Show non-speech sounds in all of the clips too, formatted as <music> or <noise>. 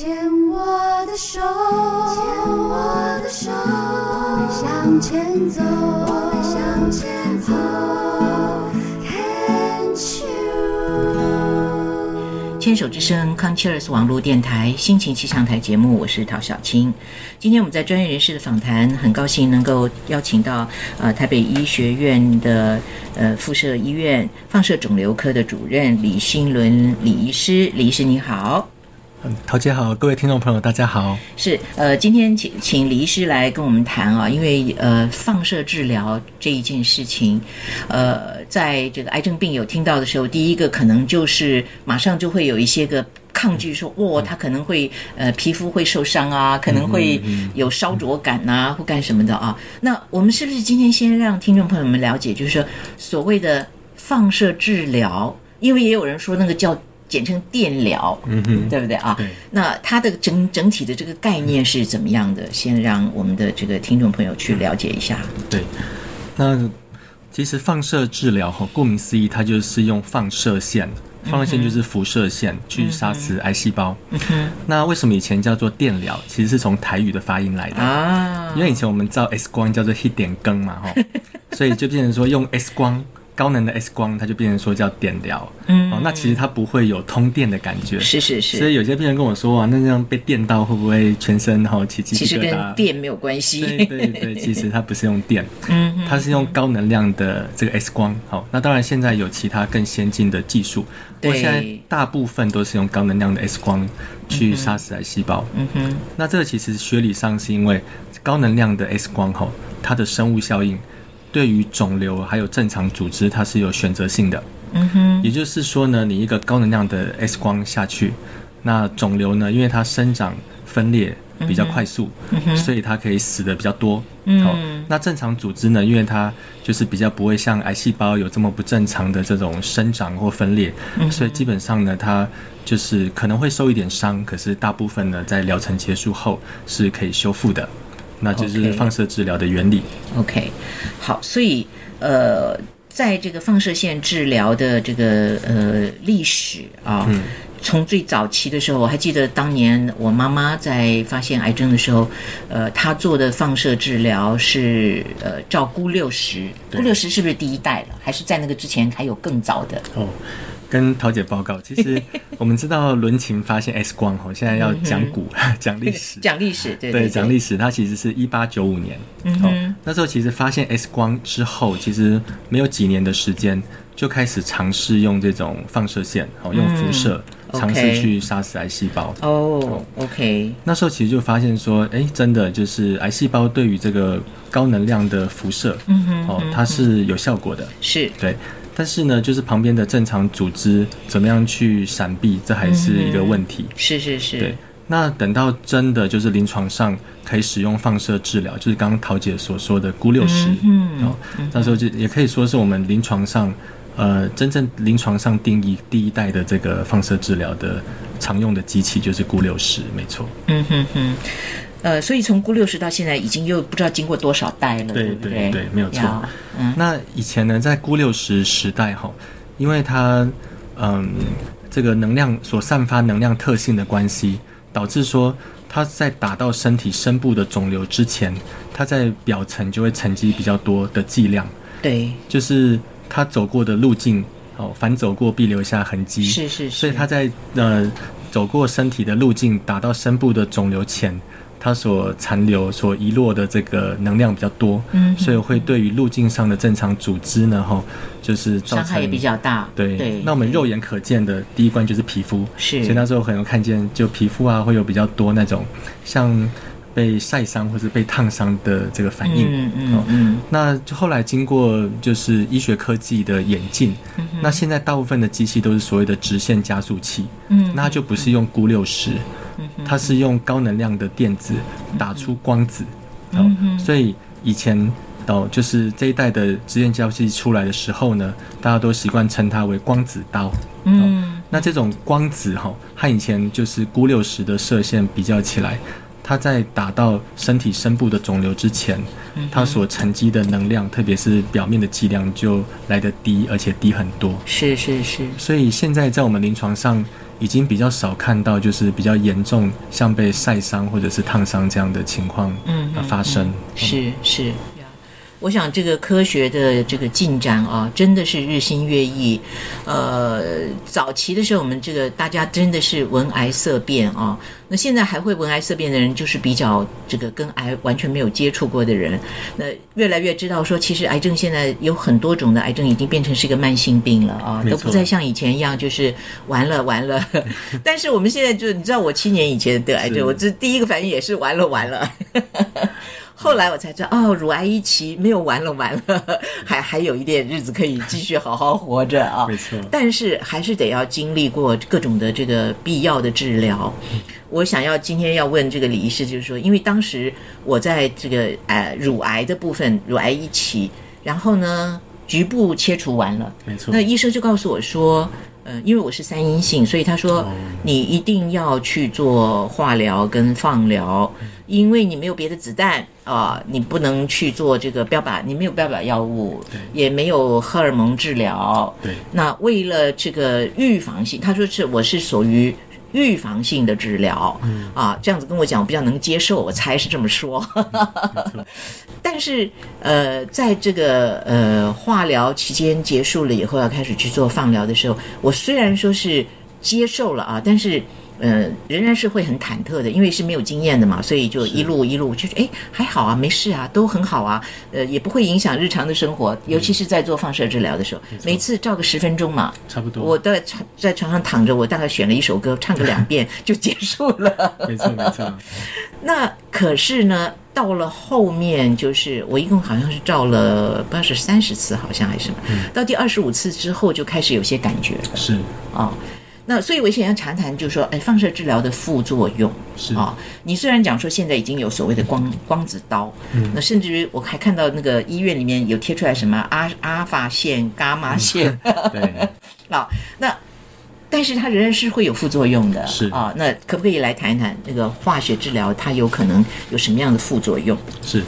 牵我的手，牵我的手，我们向前走，我们向前走。牵手之声 c o n c e r s 网络电台心情气象台节目，我是陶小青。今天我们在专业人士的访谈，很高兴能够邀请到呃台北医学院的呃附设医院放射肿瘤科的主任李新伦李医师，李医师你好。嗯，陶姐好，各位听众朋友大家好。是，呃，今天请请李医师来跟我们谈啊，因为呃，放射治疗这一件事情，呃，在这个癌症病友听到的时候，第一个可能就是马上就会有一些个抗拒，说，哇，他可能会呃皮肤会受伤啊，可能会有烧灼感呐，或干什么的啊。那我们是不是今天先让听众朋友们了解，就是说所谓的放射治疗，因为也有人说那个叫。简称电疗，嗯哼，对不对啊？对。那它的整整体的这个概念是怎么样的？先让我们的这个听众朋友去了解一下。对，那其实放射治疗哈，顾名思义，它就是用放射线，放射线就是辐射线去杀死癌细胞。那为什么以前叫做电疗？其实是从台语的发音来的啊。因为以前我们照 X 光叫做一点更嘛，哈，<laughs> 所以就变成说用 X 光。高能的 X 光，它就变成说叫电疗，嗯，哦，那其实它不会有通电的感觉，是是是，所以有些病人跟我说啊，那这样被电到会不会全身哈起鸡皮疙瘩？其实跟电没有关系，对对对，其实它不是用电，<laughs> 嗯，它是用高能量的这个 X 光，好，那当然现在有其他更先进的技术，对，现在大部分都是用高能量的 X 光去杀死癌细胞，嗯哼，那这个其实学理上是因为高能量的 X 光哈，它的生物效应。对于肿瘤还有正常组织，它是有选择性的。嗯哼，也就是说呢，你一个高能量的 X 光下去，那肿瘤呢，因为它生长分裂比较快速，所以它可以死的比较多。嗯，那正常组织呢，因为它就是比较不会像癌细胞有这么不正常的这种生长或分裂，所以基本上呢，它就是可能会受一点伤，可是大部分呢，在疗程结束后是可以修复的。那就是放射治疗的原理。OK，好，所以呃，在这个放射线治疗的这个呃历史啊，从最早期的时候，我还记得当年我妈妈在发现癌症的时候，呃，她做的放射治疗是呃照钴六十，钴六十是不是第一代了？还是在那个之前还有更早的？哦。跟桃姐报告，其实 <laughs> 我们知道伦琴发现 X 光哦，现在要讲古 <laughs> 讲历史，<laughs> 讲历史对对讲历史，它其实是一八九五年，嗯那时候其实发现 X 光之后，其实没有几年的时间就开始尝试用这种放射线，哦，用辐射尝试去杀死癌细胞。哦，OK，那时候其实就发现说，哎，真的就是癌细胞对于这个高能量的辐射，嗯哼，哦，它是有效果的，是。对。但是呢，就是旁边的正常组织怎么样去闪避，这还是一个问题。是是是。对，那等到真的就是临床上可以使用放射治疗，就是刚刚陶姐所说的钴六十，嗯，哦，那时候就也可以说是我们临床上，呃，真正临床上定义第一代的这个放射治疗的常用的机器，就是钴六十，没错。嗯哼哼。呃，所以从钴六十到现在，已经又不知道经过多少代了，对不对？对，没有错。嗯，那以前呢，在钴六十时代哈，因为它嗯这个能量所散发能量特性的关系，导致说它在打到身体深部的肿瘤之前，它在表层就会沉积比较多的剂量。对，就是它走过的路径哦，反走过必留下痕迹。是是是。所以它在呃走过身体的路径，打到深部的肿瘤前。它所残留、所遗落的这个能量比较多，嗯，所以会对于路径上的正常组织呢，哈，就是伤害也比较大。对，那我们肉眼可见的第一关就是皮肤，是，所以那时候可能看见就皮肤啊，会有比较多那种像被晒伤或者被烫伤的这个反应。嗯嗯嗯。那就后来经过就是医学科技的演进，那现在大部分的机器都是所谓的直线加速器，嗯，那就不是用钴六十。它是用高能量的电子打出光子，哦，所以以前哦，就是这一代的直线交际出来的时候呢，大家都习惯称它为光子刀。嗯，那这种光子哈，和以前就是钴六十的射线比较起来，它在打到身体深部的肿瘤之前，它所沉积的能量，特别是表面的剂量就来得低，而且低很多。是是是，所以现在在我们临床上已经比较少看到，就是比较严重，像被晒伤或者是烫伤这样的情况嗯呃发生。是是呀，我想这个科学的这个进展啊，真的是日新月异。呃，早期的时候，我们这个大家真的是闻癌色变啊。那现在还会闻癌色变的人，就是比较这个跟癌完全没有接触过的人。那越来越知道说，其实癌症现在有很多种的癌症已经变成是一个慢性病了啊，都不再像以前一样就是完了完了。<laughs> 但是我们现在就你知道，我七年以前得癌症，我这第一个反应也是完了完了。后来我才知道，哦，乳癌一期没有完了完了，还还有一点日子可以继续好好活着啊。没错。但是还是得要经历过各种的这个必要的治疗。我想要今天要问这个李医师，就是说，因为当时我在这个呃乳癌的部分，乳癌一期，然后呢局部切除完了，没错。那医生就告诉我说，嗯，因为我是三阴性，所以他说、哦。你一定要去做化疗跟放疗，因为你没有别的子弹啊、你不能去做这个标靶，你没有标靶药物，也没有荷尔蒙治疗。对那为了这个预防性，他说是我是属于。预防性的治疗，啊，这样子跟我讲，我比较能接受，我猜是这么说。<laughs> 但是，呃，在这个呃化疗期间结束了以后，要开始去做放疗的时候，我虽然说是接受了啊，但是。呃，仍然是会很忐忑的，因为是没有经验的嘛，所以就一路一路就是哎还好啊，没事啊，都很好啊，呃也不会影响日常的生活，尤其是在做放射治疗的时候，每次照个十分钟嘛，差不多。我在床在床上躺着，我大概选了一首歌，唱个两遍 <laughs> 就结束了。没错没错，<laughs> 那可是呢，到了后面，就是我一共好像是照了不知道是三十次，好像还是什么，到第二十五次之后就开始有些感觉了。是。啊、那所以我想要谈谈，就是说，哎，放射治疗的副作用是啊、你虽然讲说现在已经有所谓的光光子刀，嗯那甚至于我还看到那个医院里面有贴出来什么阿阿法线、伽马线，<laughs> 对，<laughs> 啊，那但是它仍然是会有副作用的，是啊。那可不可以来谈一谈那个化学治疗，它有可能有什么样的副作用？是。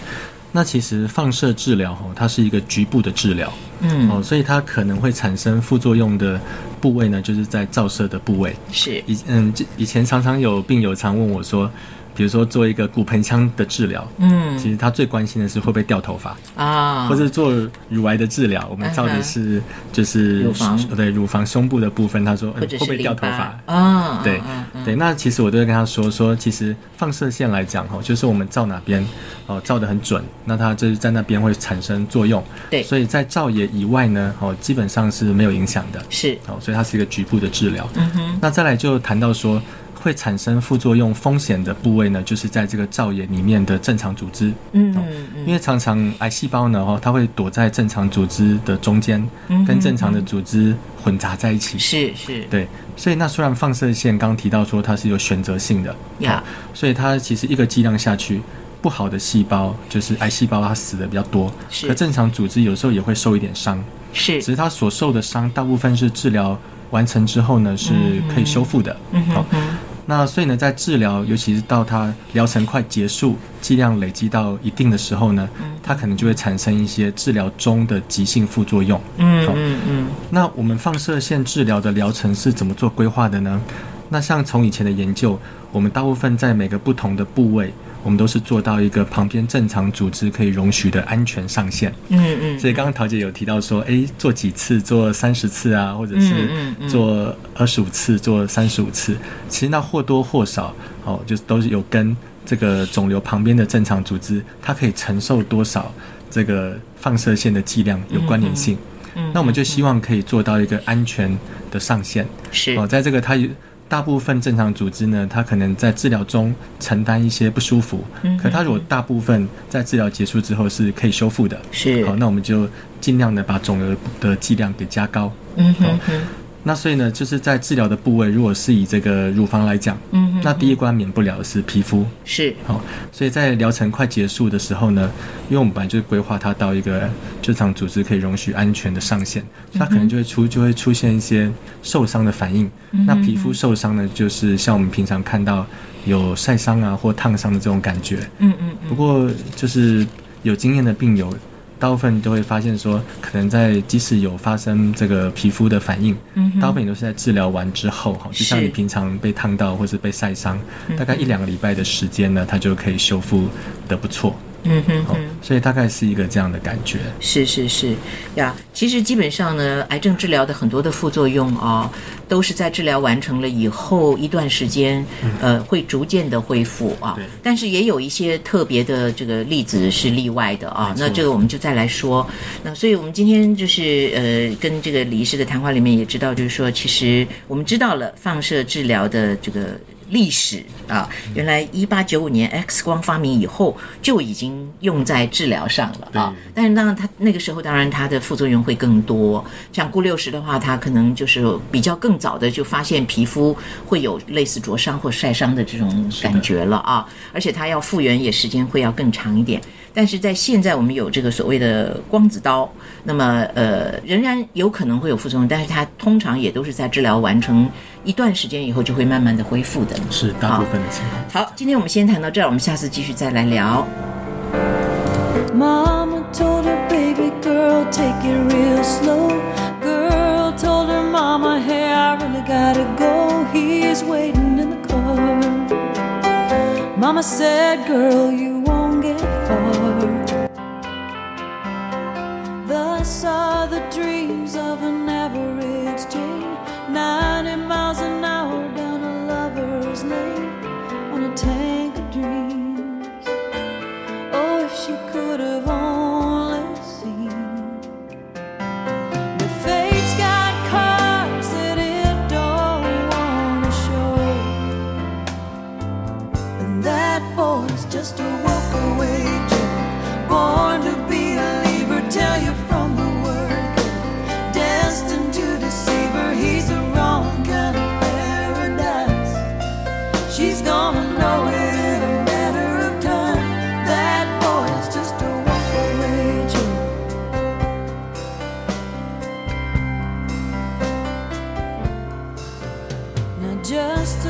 那其实放射治疗哦，它是一个局部的治疗，嗯，哦，所以它可能会产生副作用的部位呢，就是在照射的部位。是。以嗯，以前常常有病友常问我说，比如说做一个骨盆腔的治疗，嗯。其实他最关心的是会不会掉头发，啊，或者做乳癌的治疗，我们照的是就是乳房。对乳房胸部的部分，他说、会不会掉头发？巴？啊，对对，那其实我都会跟他说说，其实放射线来讲哦，就是我们照哪边哦照得很准，那它就是在那边会产生作用。对。所以在照野以外呢，哦基本上是没有影响的。是，哦，所以它是一个局部的治疗。嗯哼，那再来就谈到说会产生副作用风险的部位呢，就是在这个造野里面的正常组织。嗯因为常常癌细胞呢，哦，它会躲在正常组织的中间，嗯跟正常的组织混杂在一起。是是，对，所以那虽然放射线刚提到说它是有选择性的，呀哦所以它其实一个剂量下去，不好的细胞就是癌细胞，它死的比较多，是可正常组织有时候也会受一点伤，是只是他所受的伤大部分是治疗完成之后呢是可以修复的。好嗯哼哼，那所以呢，在治疗，尤其是到它疗程快结束，剂量累积到一定的时候呢，嗯它可能就会产生一些治疗中的急性副作用。嗯好嗯嗯那我们放射线治疗的疗程是怎么做规划的呢？那像从以前的研究，我们大部分在每个不同的部位，我们都是做到一个旁边正常组织可以容许的安全上限。嗯嗯，所以刚刚桃姐有提到说，诶，做几次，做三十次啊，或者是做二十五次，做三十五次，其实那或多或少，哦，就是都是有跟这个肿瘤旁边的正常组织，它可以承受多少这个放射线的剂量有关联性。嗯那我们就希望可以做到一个安全的上限。是哦，在这个它有大部分正常组织呢，它可能在治疗中承担一些不舒服，嗯可它如果大部分在治疗结束之后是可以修复的，是。好，那我们就尽量的把肿瘤的剂量给加高。嗯哼哼那所以呢，就是在治疗的部位，如果是以这个乳房来讲，那第一关免不了的是皮肤。是好、所以在疗程快结束的时候呢，因为我们本来就是规划它到一个正常组织可以容许安全的上限，它可能就会出就会出现一些受伤的反应。那皮肤受伤呢，就是像我们平常看到有晒伤啊或烫伤的这种感觉。嗯嗯不过就是有经验的病友，大部分都会发现说，可能在即使有发生这个皮肤的反应，嗯大部分也都是在治疗完之后，哈，就像你平常被烫到或是被晒伤，大概一两个礼拜的时间呢，它就可以修复的不错。嗯哼哦，所以大概是一个这样的感觉。是是是呀，其实基本上呢，癌症治疗的很多的副作用啊、都是在治疗完成了以后一段时间，呃，会逐渐的恢复啊对。但是也有一些特别的这个例子是例外的啊。那这个我们就再来说。那所以我们今天就是呃，跟这个李医师的谈话里面也知道，就是说，其实我们知道了放射治疗的这个。历史啊，原来一八九五年 X 光发明以后就已经用在治疗上了啊。但是当然，它那个时候当然它的副作用会更多。像钴六十的话，它可能就是比较更早的就发现皮肤会有类似灼伤或晒伤的这种感觉了啊，而且它要复原也时间会要更长一点。但是在现在我们有这个所谓的光子刀，那么呃仍然有可能会有副作用，但是它通常也都是在治疗完成一段时间以后就会慢慢的恢复的。是大部分的情况。好，今天我们先谈到这儿，我们下次继续再来聊。Mama told her baby girl, take it real slow. Girl told her mama, hey, I really gotta go. He's waiting in the car. Mama said, girl, you won't get far. Thus are the dreams just a walk away. Born to be a leaver, tell you from the word go. Destined to deceive her, he's the wrong kind of paradise. She's gonna know it in a matter of time. That boy's just a walk away Joe. Now just